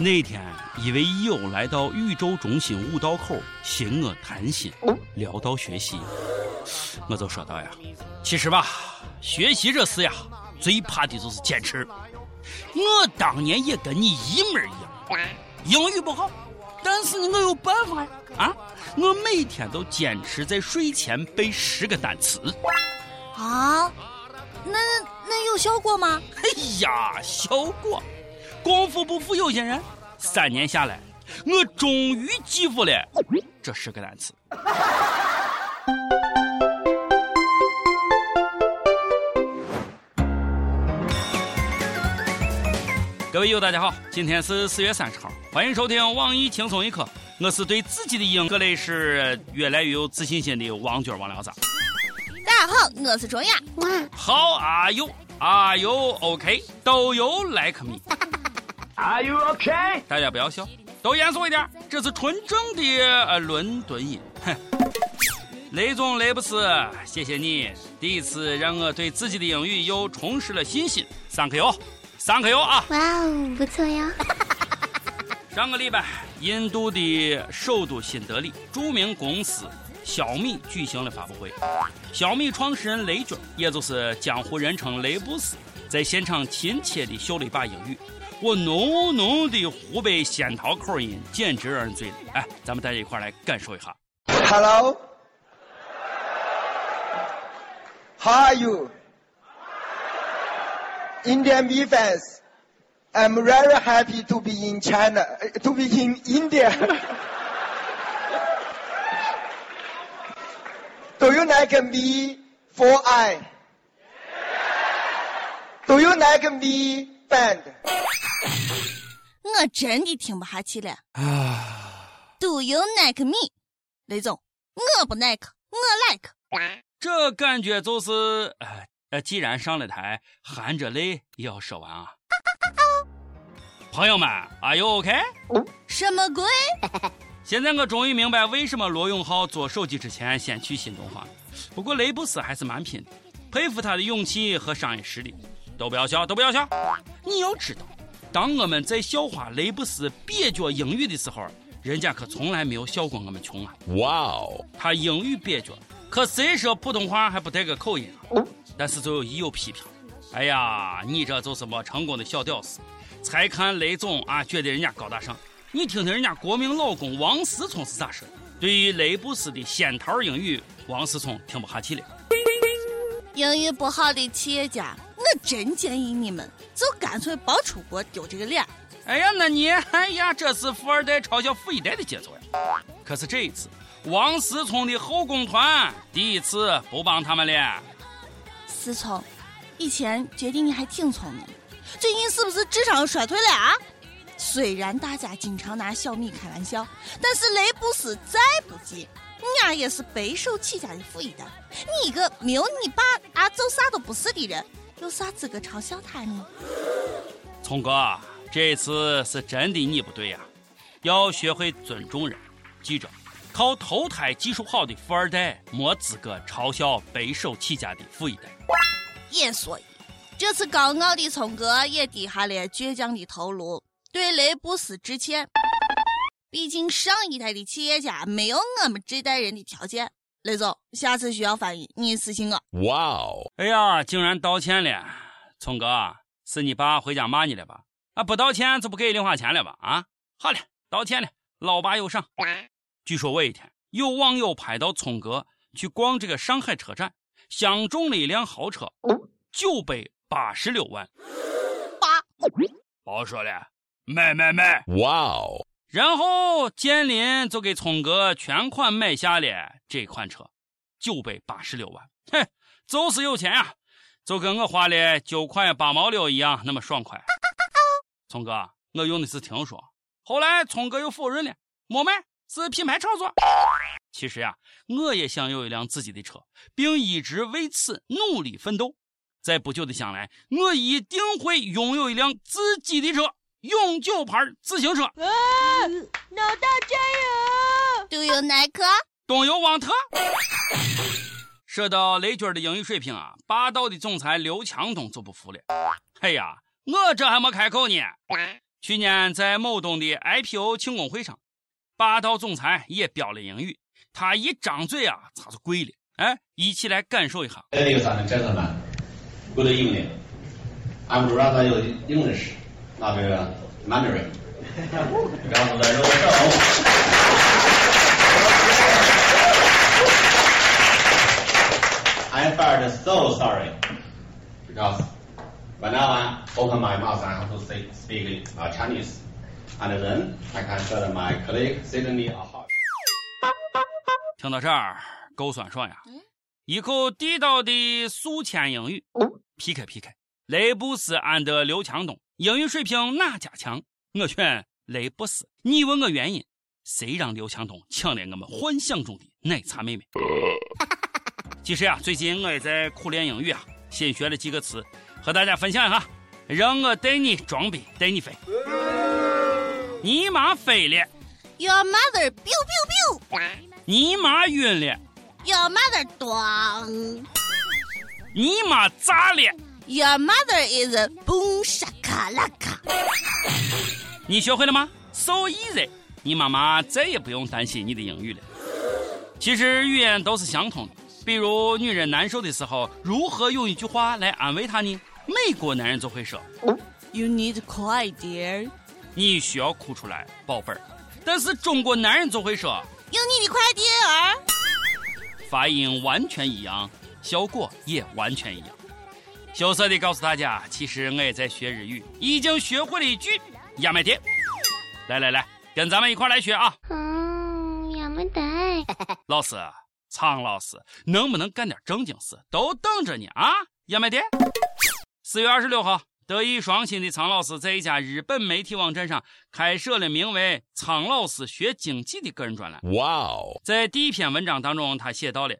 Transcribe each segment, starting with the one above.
那天，一位友来到宇宙中心五道口寻我谈心，聊到学习，我就说道呀：“其实吧，学习这事呀，最怕的就是坚持。我当年也跟你一模一样，英语不好，但是呢，我有办法呀！啊，我每天都坚持在睡前背十个单词。啊，那那有效果吗？哎呀，效果！”功夫不负有心人，三年下来，我终于记住了这十个单词。各位友，大家好，今天是四月三十号，欢迎收听网易轻松一刻。我是对自己的英格类是越来越有自信心的王军王聊子。大家好，我是卓雅。How are you? Are you OK? Do you like me? Are you OK？大家不要笑，都严肃一点。这是纯正的呃伦敦音。哼，雷总雷布斯，谢谢你第一次让我对自己的英语又重拾了信心。三颗油，三克油啊！哇哦，不错呀。上个礼拜，印度的首都新德里，著名公司小米举行了发布会。小米创始人雷军，也就是江湖人称雷布斯，在现场亲切地秀了一把英语。我浓浓的湖北仙桃口音，简直让人醉了。哎，咱们大家一块来感受一下。Hello, how are you, Indian B fans? I'm very happy to be in China, to be in India. Do you like me for I? Do you like me band? 我真的听不下去了。啊，Do you like me，雷总？我不 like，我 like。这感觉就是，呃，既然上了台，含着泪也要说完啊。朋友们，Are you OK？什么鬼？现在我终于明白为什么罗永浩做手机之前先去新东方。不过雷布斯还是蛮拼的，佩服他的勇气和商业实力。都不要笑，都不要笑！你要知道。当我们在笑话雷布斯蹩脚英语的时候，人家可从来没有笑过我们穷啊！哇哦，他英语蹩脚，可谁说普通话还不带个口音啊？但是就有一有批评，哎呀，你这就是没成功的小屌丝。才看雷总啊，觉得人家高大上。你听听人家国民老公王思聪是咋说的？对于雷布斯的仙桃英语，王思聪听不下去了。英语不好的企业家。我真建议你们就干脆别出国丢这个脸。哎呀，那你哎呀，这是富二代嘲笑富一代的节奏呀！可是这一次，王思聪的后宫团第一次不帮他们了。思聪，以前觉得你还挺聪明，最近是不是智商衰退了啊？虽然大家经常拿小米开玩笑，但是雷布斯再不济，你俩也是白手起家的富一代。你一个没有你爸啊，做啥都不是的人。有啥资格嘲笑他呢？聪哥，这次是真的你不对呀，要学会尊重人。记着，靠投胎技术好的富二代没资格嘲笑白手起家的富一代。也所以，这次高傲的聪哥也低下了倔强的头颅，对雷布斯致歉。毕竟上一代的企业家没有我们这代人的条件。雷总，下次需要翻译，你私信我。哇哦！哎呀，竟然道歉了，聪哥，是你爸回家骂你了吧？啊，不道歉就不给零花钱了吧？啊，好了，道歉了，老爸有赏。据说我一天有网友拍到聪哥去逛这个上海车展，相中了一辆豪车，九百八十六万。八，别说了，买买买！哇哦！然后建林就给聪哥全款买下了这款车，九百八十六万，哼，就是有钱呀，就跟我花了九块八毛六一样，那么爽快。聪哥，我用的是听说，后来聪哥又否认了，没买，是品牌炒作。其实呀，我也想有一辆自己的车，并一直为此努力奋斗，在不久的将来，我一定会拥有一辆自己的车。永久牌自行车，啊老大加油！Do you like？东有旺特。说到雷军的英语水平啊，霸道的总裁刘强东就不服了。哎呀，我这还没开口呢，去年在某东的 IPO 庆功会上，霸道总裁也飙了英语，他一张嘴啊，他就跪了。哎，一起来感受一下。Ladies and gentlemen, good evening. I'm rather English, not Mandarin. 不要在这儿 I felt so sorry because when I open my mouth, I have to say, speak uh, Chinese, and then I can tell my colleague Sydney a hot. 听到这儿，够酸爽呀！一口地道的宿迁英语，PK PK，雷布斯安德刘强东，英语水平哪家强？我选雷布斯。你问我原因，谁让刘强东抢了我们幻想中的奶茶妹妹？其实呀，最近我也在苦练英语啊，新学了几个词，和大家分享一下，让我带你装逼，带你飞。你妈飞了 Your mother biu biu biu. 你妈晕了 Your mother 咣。你妈炸了 Your mother is a boom shaka laka. 你学会了吗？So easy，你妈妈再也不用担心你的英语了。其实语言都是相通的，比如女人难受的时候，如何用一句话来安慰她呢？美国男人就会说 You need to cry, dear. 你需要哭出来，宝贝儿。但是中国男人就会说，有你的快点儿。发音完全一样，效果也完全一样。羞涩地告诉大家，其实我也在学日语，已经学会了一句“亚美爹”。来来来，跟咱们一块来学啊！嗯，やめて。老师， 苍老师，能不能干点正经事？都等着你啊！亚麦爹。四月二十六号，德艺双馨的苍老师在一家日本媒体网站上开设了名为“苍老师学经济”的个人专栏。哇哦！在第一篇文章当中，他写到了：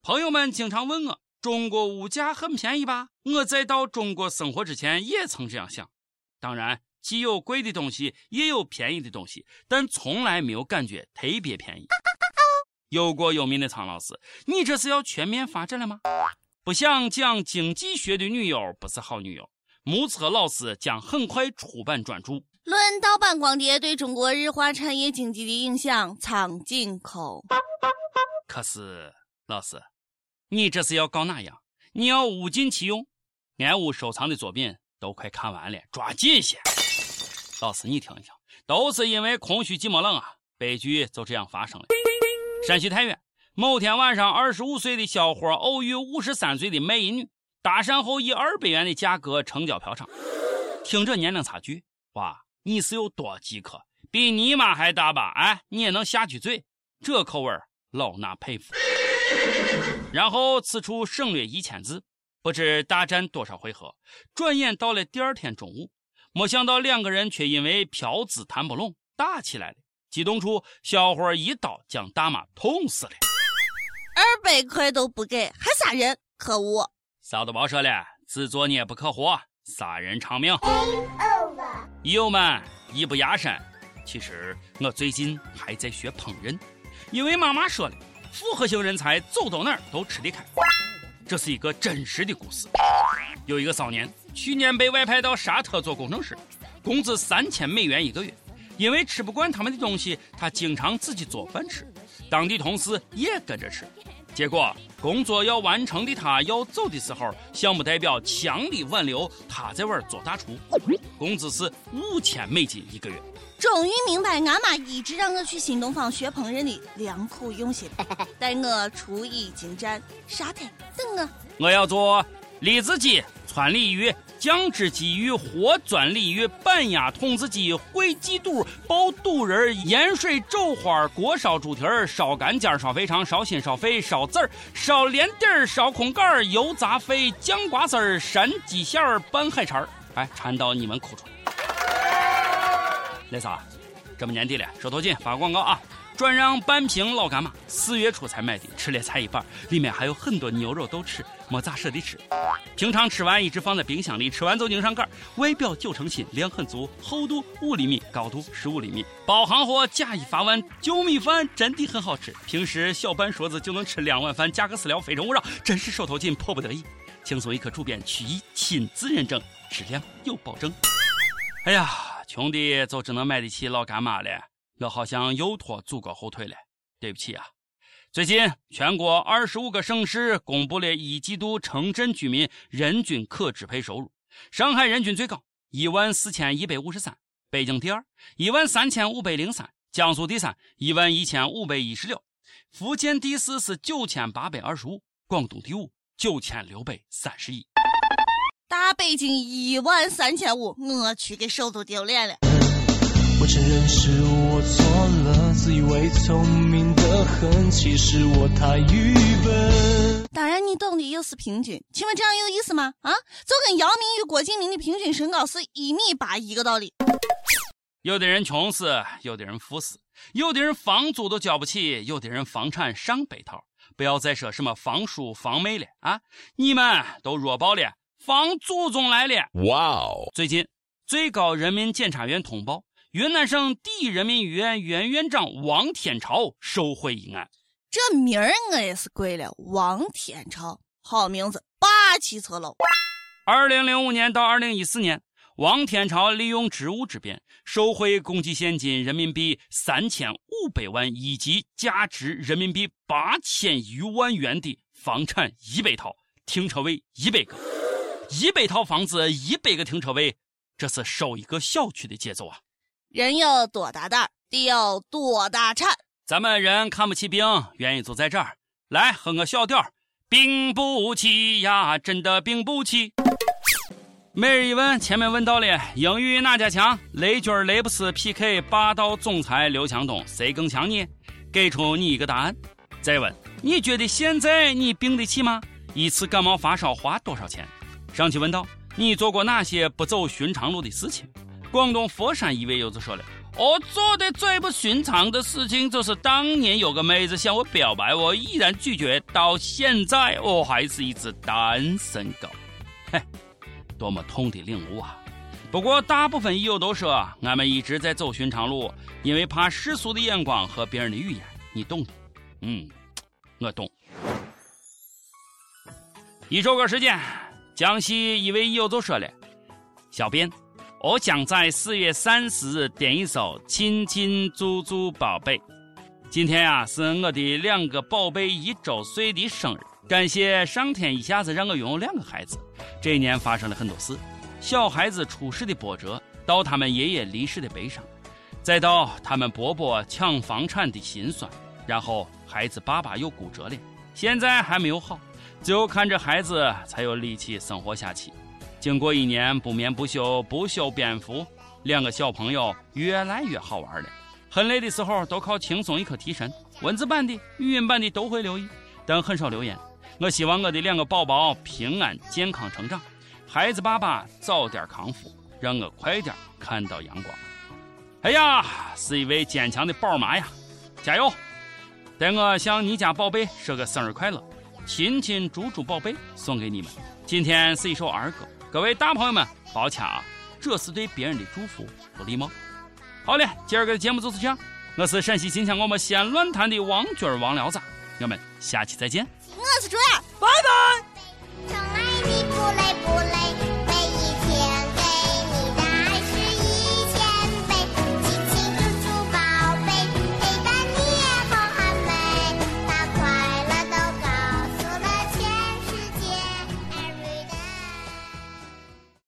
朋友们经常问我，中国物价很便宜吧？我在到中国生活之前也曾这样想。当然，既有贵的东西，也有便宜的东西，但从来没有感觉特别便宜。有过有名的苍老师，你这是要全面发展了吗？不想讲经济学的女友不是好女友。目测老师将很快出版专著。论盗版光碟对中国日化产业经济的影响，苍井空。可是老师，你这是要搞哪样？你要物尽其用？俺屋收藏的作品都快看完了，抓紧些！老师，你听一听，都是因为空虚寂寞冷啊，悲剧就这样发生了。山西太原某天晚上，二十五岁的小伙偶遇五十三岁的卖淫女，搭讪后以二百元的价格成交嫖娼。听这年龄差距，哇，你是有多饥渴？比你妈还大吧？哎，你也能下句嘴？这口味老衲佩服。然后此处省略一千字，不知大战多少回合。转眼到了第二天中午，没想到两个人却因为嫖资谈不拢打起来了。激动处，小伙一刀将大妈捅死了。二百块都不给，还杀人，可恶！啥都别说了，自作孽不可活，杀人偿命。友们，艺不压身。其实我最近还在学烹饪，因为妈妈说了，复合型人才走到哪儿都吃得开。这是一个真实的故事。有一个少年，去年被外派到沙特做工程师，工资三千美元一个月。因为吃不惯他们的东西，他经常自己做饭吃，当地同事也跟着吃。结果工作要完成的他要走的时候，项目代表强力挽留，他在外做大厨，工资是五千美金一个月。终于明白俺妈一直让我去新东方学烹饪的良苦用心，待我厨艺精湛，沙特等我。我要做栗子鸡、川鲤鱼。酱汁鲫鱼、活钻鲤鱼、板鸭筒子鸡、烩鸡肚、包肚仁、盐水肘花、锅烧猪蹄儿、烧干尖、烧肥肠、烧心、烧肺、烧籽儿、烧连底儿、烧空盖儿、油炸肺、酱瓜丝儿、山鸡馅儿、拌海肠儿，哎，馋到你们哭出来。那啥，这么年底了，手头紧，发个广告啊！转让半瓶老干妈，四月初才买的，吃了才一半，里面还有很多牛肉都吃，没咋舍得吃。平常吃完一直放在冰箱里，吃完就拧上盖。外表九成新，量很足，厚度五厘米，高度十五厘米，包行货，假一发完，酒米饭真的很好吃。平时小半勺子就能吃两碗饭，加个饲料非诚勿扰，真是手头紧，迫不得已。轻松一刻主编曲艺亲自认证，质量有保证。哎呀！穷的就只能买得起老干妈了。我好像又拖祖国后腿了，对不起啊。最近，全国二十五个省市公布了一季度城镇居民人均可支配收入。上海人均最高一万四千一百五十三，北京第二一万三千五百零三，江苏第三一万一千五百一十六，福建第四是九千八百二十五，广东第五九千六百三十一。大北京一万三千五，我去给首都丢脸了。我承认是我错了，自以为聪明的很，其实我太愚笨。当然，你懂的又是平均，请问这样有意思吗？啊，就跟姚明与郭敬明的平均身高是一米八一个道理。有的人穷死，有的人富死，有的人房租都交不起，有的人房产上百套。不要再说什么房叔房妹了啊！你们都弱爆了，房祖宗来了！哇哦！最近，最高人民检察院通报，云南省第一人民医院原院长王天朝受贿一案。这名儿我也是跪了，王天朝，好名字，霸气侧漏。二零零五年到二零一四年。王天朝利用职务之便，受贿共计现金人民币三千五百万以及价值人民币八千余万元的房产一百套、停车位一百个。一百套房子，一百个停车位，这是收一个小区的节奏啊！人有多大胆，地有多大产。咱们人看不起病，原因就在这儿。来，哼个小调病不起呀，真的病不起。每日一问，前面问到了英语哪家强？雷军、雷布斯 PK 霸道总裁刘强东，谁更强呢？给出你一个答案。再问，你觉得现在你病得起吗？一次感冒发烧花多少钱？上期问到，你做过哪些不走寻常路的事情？广东佛山一位友子说了，我做的最不寻常的事情就是当年有个妹子向我表白，我毅然拒绝，到现在我还是一只单身狗。嘿。多么痛的领悟啊！不过大部分友都说，俺们一直在走寻常路，因为怕世俗的眼光和别人的语言。你懂的，嗯，我懂。一首歌时间，江西一位友就说了：“小编，我将在四月三十日点一首《亲亲猪猪宝贝》。今天啊，是我的两个宝贝一周岁的生日。”感谢上天一下子让我拥有两个孩子。这一年发生了很多事：小孩子出世的波折，到他们爷爷离世的悲伤，再到他们伯伯抢房产的心酸，然后孩子爸爸又骨折了，现在还没有好，只有看着孩子才有力气生活下去。经过一年不眠不休、不修边幅，两个小朋友越来越好玩了。很累的时候都靠轻松一刻提神，文字版的、语音版的都会留意，但很少留言。我希望我的两个宝宝平安健康成长，孩子爸爸早点康复，让我快点看到阳光。哎呀，是一位坚强的宝妈呀，加油！带我向你家宝贝说个生日快乐，亲亲猪猪宝贝送给你们。今天是一首儿歌，各位大朋友们抱歉啊这是对别人的祝福不礼貌。好嘞今儿个的节目就是这样我是陕西今天我们安论坛的王军王聊子我们下期再见。我是主要拜拜。你爱你不累不累